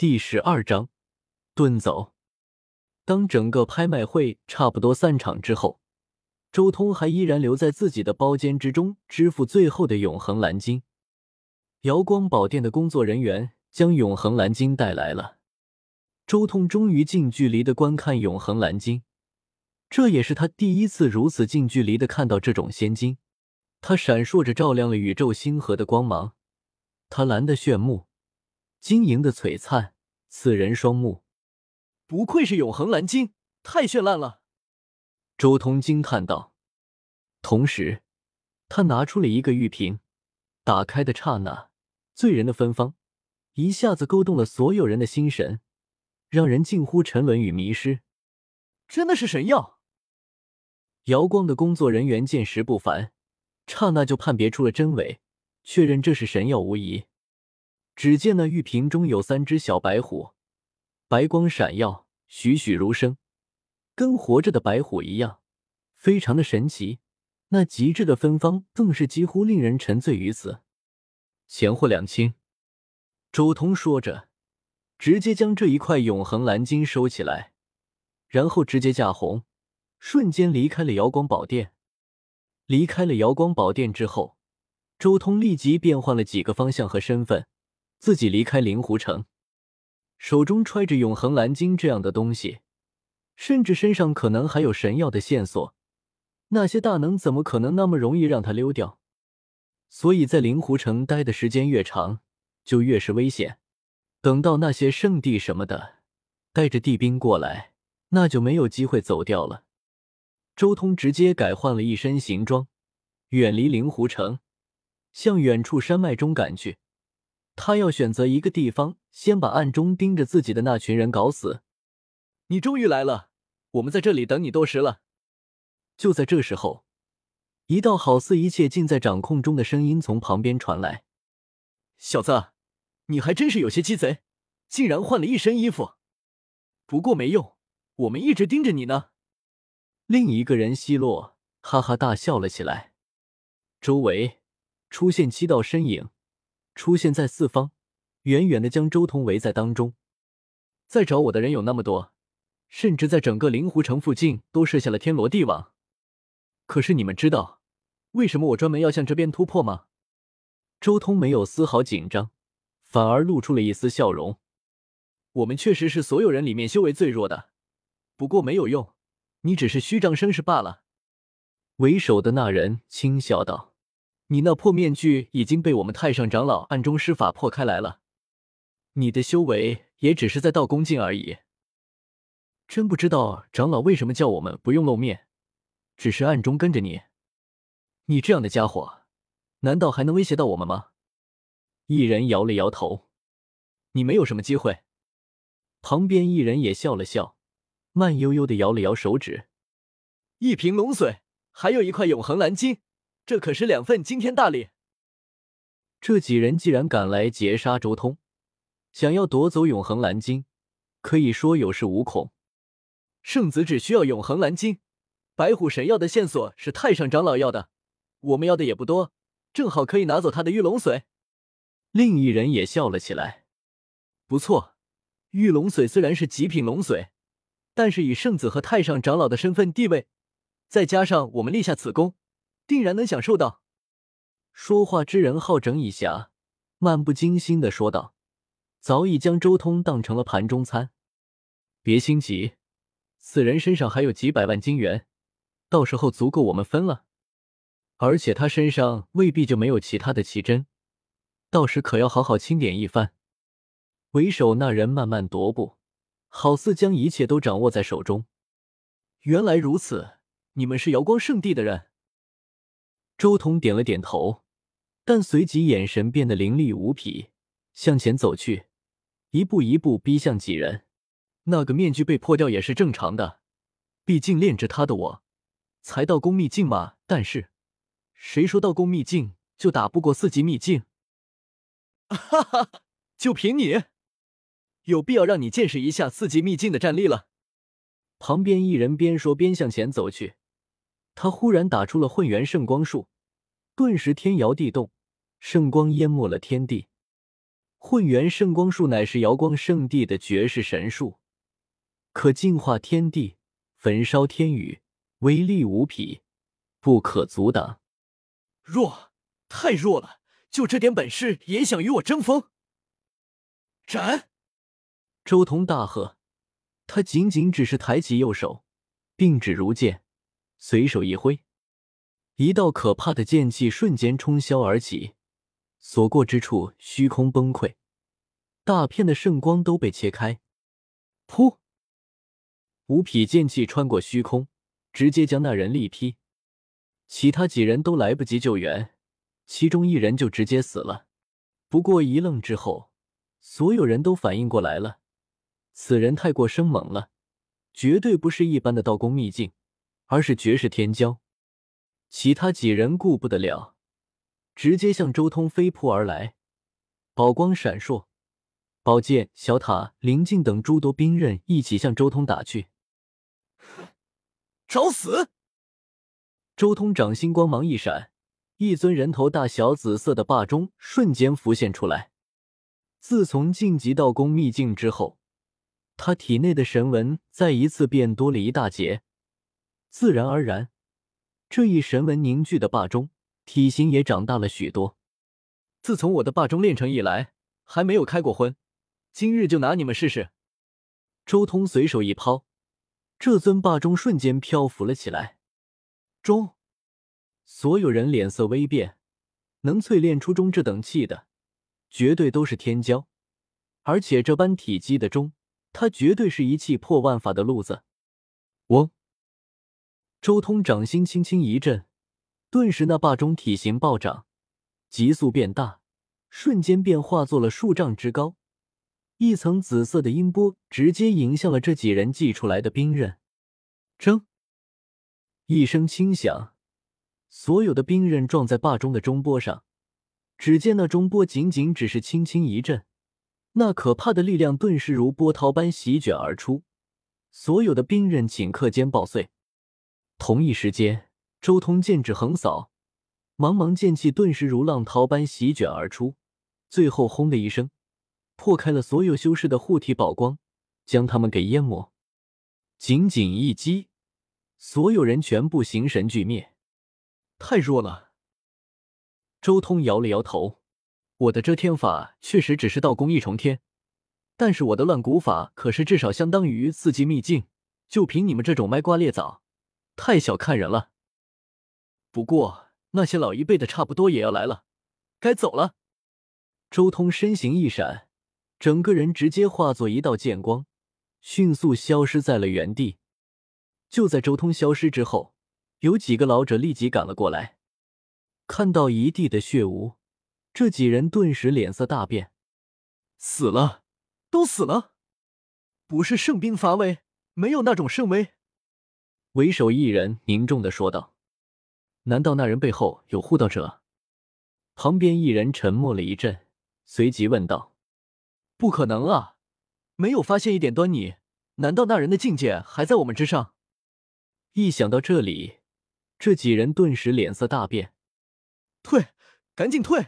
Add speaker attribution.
Speaker 1: 第十二章遁走。当整个拍卖会差不多散场之后，周通还依然留在自己的包间之中，支付最后的永恒蓝金。瑶光宝殿的工作人员将永恒蓝金带来了，周通终于近距离的观看永恒蓝金，这也是他第一次如此近距离的看到这种仙金。它闪烁着，照亮了宇宙星河的光芒，它蓝的炫目。晶莹的璀璨，刺人双目。
Speaker 2: 不愧是永恒蓝晶，太绚烂了！
Speaker 1: 周通惊叹道。同时，他拿出了一个玉瓶，打开的刹那，醉人的芬芳一下子勾动了所有人的心神，让人近乎沉沦与迷失。
Speaker 2: 真的是神药！
Speaker 1: 瑶光的工作人员见识不凡，刹那就判别出了真伪，确认这是神药无疑。只见那玉瓶中有三只小白虎，白光闪耀，栩栩如生，跟活着的白虎一样，非常的神奇。那极致的芬芳更是几乎令人沉醉于此。钱货两清，周通说着，直接将这一块永恒蓝金收起来，然后直接驾红，瞬间离开了瑶光宝殿。离开了瑶光宝殿之后，周通立即变换了几个方向和身份。自己离开灵狐城，手中揣着永恒蓝晶这样的东西，甚至身上可能还有神药的线索，那些大能怎么可能那么容易让他溜掉？所以在灵狐城待的时间越长，就越是危险。等到那些圣地什么的带着地兵过来，那就没有机会走掉了。周通直接改换了一身行装，远离灵狐城，向远处山脉中赶去。他要选择一个地方，先把暗中盯着自己的那群人搞死。
Speaker 2: 你终于来了，我们在这里等你多时了。
Speaker 1: 就在这时候，一道好似一切尽在掌控中的声音从旁边传来：“
Speaker 2: 小子，你还真是有些鸡贼，竟然换了一身衣服。不过没用，我们一直盯着你呢。”
Speaker 1: 另一个人奚落哈哈大笑了起来。周围出现七道身影。出现在四方，远远的将周通围在当中。
Speaker 2: 在找我的人有那么多，甚至在整个灵狐城附近都设下了天罗地网。可是你们知道为什么我专门要向这边突破吗？
Speaker 1: 周通没有丝毫紧张，反而露出了一丝笑容。
Speaker 2: 我们确实是所有人里面修为最弱的，不过没有用，你只是虚张声势罢了。
Speaker 1: 为首的那人轻笑道。你那破面具已经被我们太上长老暗中施法破开来了，你的修为也只是在道宫境而已。真不知道长老为什么叫我们不用露面，只是暗中跟着你。你这样的家伙，难道还能威胁到我们吗？一人摇了摇头，
Speaker 2: 你没有什么机会。
Speaker 1: 旁边一人也笑了笑，慢悠悠的摇了摇手指，
Speaker 2: 一瓶龙髓，还有一块永恒蓝金。这可是两份惊天大礼！
Speaker 1: 这几人既然敢来劫杀周通，想要夺走永恒蓝晶，可以说有恃无恐。
Speaker 2: 圣子只需要永恒蓝晶，白虎神药的线索是太上长老要的，我们要的也不多，正好可以拿走他的玉龙髓。
Speaker 1: 另一人也笑了起来。
Speaker 2: 不错，玉龙髓虽然是极品龙髓，但是以圣子和太上长老的身份地位，再加上我们立下此功。定然能享受到。
Speaker 1: 说话之人好整以暇，漫不经心的说道：“早已将周通当成了盘中餐。别心急，此人身上还有几百万金元，到时候足够我们分了。而且他身上未必就没有其他的奇珍，到时可要好好清点一番。”为首那人慢慢踱步，好似将一切都掌握在手中。
Speaker 2: 原来如此，你们是瑶光圣地的人。
Speaker 1: 周彤点了点头，但随即眼神变得凌厉无比，向前走去，一步一步逼向几人。
Speaker 2: 那个面具被破掉也是正常的，毕竟炼制他的我才到宫秘境嘛。但是，谁说道宫秘境就打不过四级秘境？哈哈，就凭你，有必要让你见识一下四级秘境的战力了。
Speaker 1: 旁边一人边说边向前走去。他忽然打出了混元圣光术，顿时天摇地动，圣光淹没了天地。混元圣光术乃是瑶光圣地的绝世神术，可净化天地，焚烧天宇，威力无匹，不可阻挡。
Speaker 2: 弱，太弱了！就这点本事也想与我争锋？斩！
Speaker 1: 周通大喝，他仅仅只是抬起右手，并指如剑，随手一挥，一道可怕的剑气瞬间冲霄而起。所过之处，虚空崩溃，大片的圣光都被切开。噗！五匹剑气穿过虚空，直接将那人力劈。其他几人都来不及救援，其中一人就直接死了。不过一愣之后，所有人都反应过来了，此人太过生猛了，绝对不是一般的道宫秘境，而是绝世天骄。其他几人顾不得了。直接向周通飞扑而来，宝光闪烁，宝剑、小塔、灵镜等诸多兵刃一起向周通打去。
Speaker 2: 找死！
Speaker 1: 周通掌心光芒一闪，一尊人头大小、紫色的霸钟瞬间浮现出来。自从晋级道宫秘境之后，他体内的神纹再一次变多了一大截，自然而然，这一神纹凝聚的霸钟。体型也长大了许多。
Speaker 2: 自从我的霸钟炼成以来，还没有开过荤。今日就拿你们试试。
Speaker 1: 周通随手一抛，这尊霸钟瞬间漂浮了起来。钟，所有人脸色微变。能淬炼出钟这等气的，绝对都是天骄。而且这般体积的钟，它绝对是一气破万法的路子。嗡！周通掌心轻轻一震。顿时，那霸钟体型暴涨，急速变大，瞬间便化作了数丈之高。一层紫色的音波直接迎向了这几人祭出来的兵刃。铮！一声轻响，所有的兵刃撞在霸钟的钟波上。只见那钟波仅仅只是轻轻一震，那可怕的力量顿时如波涛般席卷而出，所有的兵刃顷刻间爆碎。同一时间。周通剑指横扫，茫茫剑气顿时如浪涛般席卷而出，最后轰的一声，破开了所有修士的护体宝光，将他们给淹没。仅仅一击，所有人全部形神俱灭，
Speaker 2: 太弱了。
Speaker 1: 周通摇了摇头，
Speaker 2: 我的遮天法确实只是道功一重天，但是我的乱骨法可是至少相当于四级秘境，就凭你们这种卖瓜裂枣，太小看人了。不过那些老一辈的差不多也要来了，该走了。
Speaker 1: 周通身形一闪，整个人直接化作一道剑光，迅速消失在了原地。就在周通消失之后，有几个老者立即赶了过来，看到一地的血污，这几人顿时脸色大变。
Speaker 2: 死了，都死了！不是圣兵乏威，没有那种圣威。
Speaker 1: 为首一人凝重的说道。难道那人背后有护道者？旁边一人沉默了一阵，随即问道：“
Speaker 2: 不可能啊，没有发现一点端倪。难道那人的境界还在我们之上？”
Speaker 1: 一想到这里，这几人顿时脸色大变。
Speaker 2: 退，赶紧退！